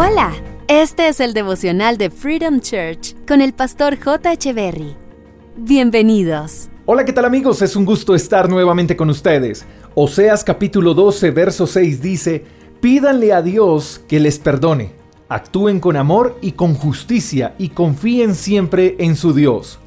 Hola, este es el devocional de Freedom Church con el pastor J. Berry. Bienvenidos. Hola, ¿qué tal amigos? Es un gusto estar nuevamente con ustedes. Oseas capítulo 12, verso 6 dice, Pídanle a Dios que les perdone, actúen con amor y con justicia y confíen siempre en su Dios.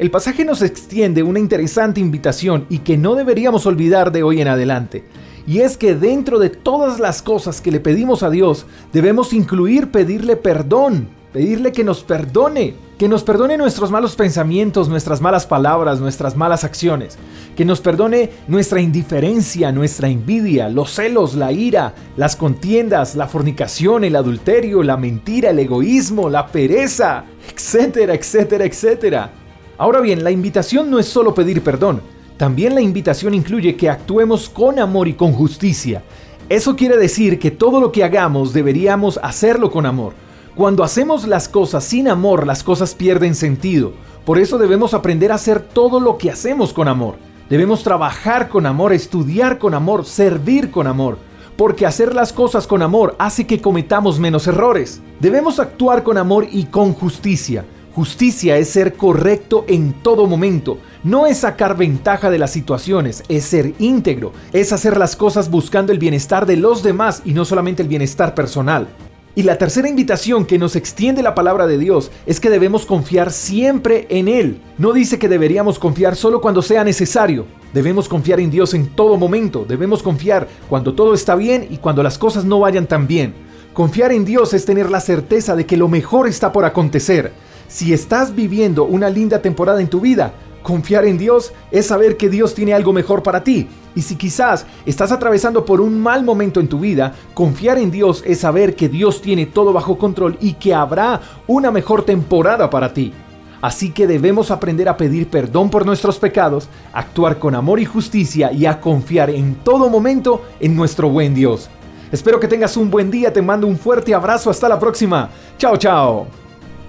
El pasaje nos extiende una interesante invitación y que no deberíamos olvidar de hoy en adelante. Y es que dentro de todas las cosas que le pedimos a Dios, debemos incluir pedirle perdón, pedirle que nos perdone, que nos perdone nuestros malos pensamientos, nuestras malas palabras, nuestras malas acciones, que nos perdone nuestra indiferencia, nuestra envidia, los celos, la ira, las contiendas, la fornicación, el adulterio, la mentira, el egoísmo, la pereza, etcétera, etcétera, etcétera. Ahora bien, la invitación no es solo pedir perdón, también la invitación incluye que actuemos con amor y con justicia. Eso quiere decir que todo lo que hagamos deberíamos hacerlo con amor. Cuando hacemos las cosas sin amor, las cosas pierden sentido. Por eso debemos aprender a hacer todo lo que hacemos con amor. Debemos trabajar con amor, estudiar con amor, servir con amor. Porque hacer las cosas con amor hace que cometamos menos errores. Debemos actuar con amor y con justicia. Justicia es ser correcto en todo momento. No es sacar ventaja de las situaciones, es ser íntegro, es hacer las cosas buscando el bienestar de los demás y no solamente el bienestar personal. Y la tercera invitación que nos extiende la palabra de Dios es que debemos confiar siempre en Él. No dice que deberíamos confiar solo cuando sea necesario. Debemos confiar en Dios en todo momento. Debemos confiar cuando todo está bien y cuando las cosas no vayan tan bien. Confiar en Dios es tener la certeza de que lo mejor está por acontecer. Si estás viviendo una linda temporada en tu vida, confiar en Dios es saber que Dios tiene algo mejor para ti. Y si quizás estás atravesando por un mal momento en tu vida, confiar en Dios es saber que Dios tiene todo bajo control y que habrá una mejor temporada para ti. Así que debemos aprender a pedir perdón por nuestros pecados, actuar con amor y justicia y a confiar en todo momento en nuestro buen Dios. Espero que tengas un buen día, te mando un fuerte abrazo, hasta la próxima. Chao, chao.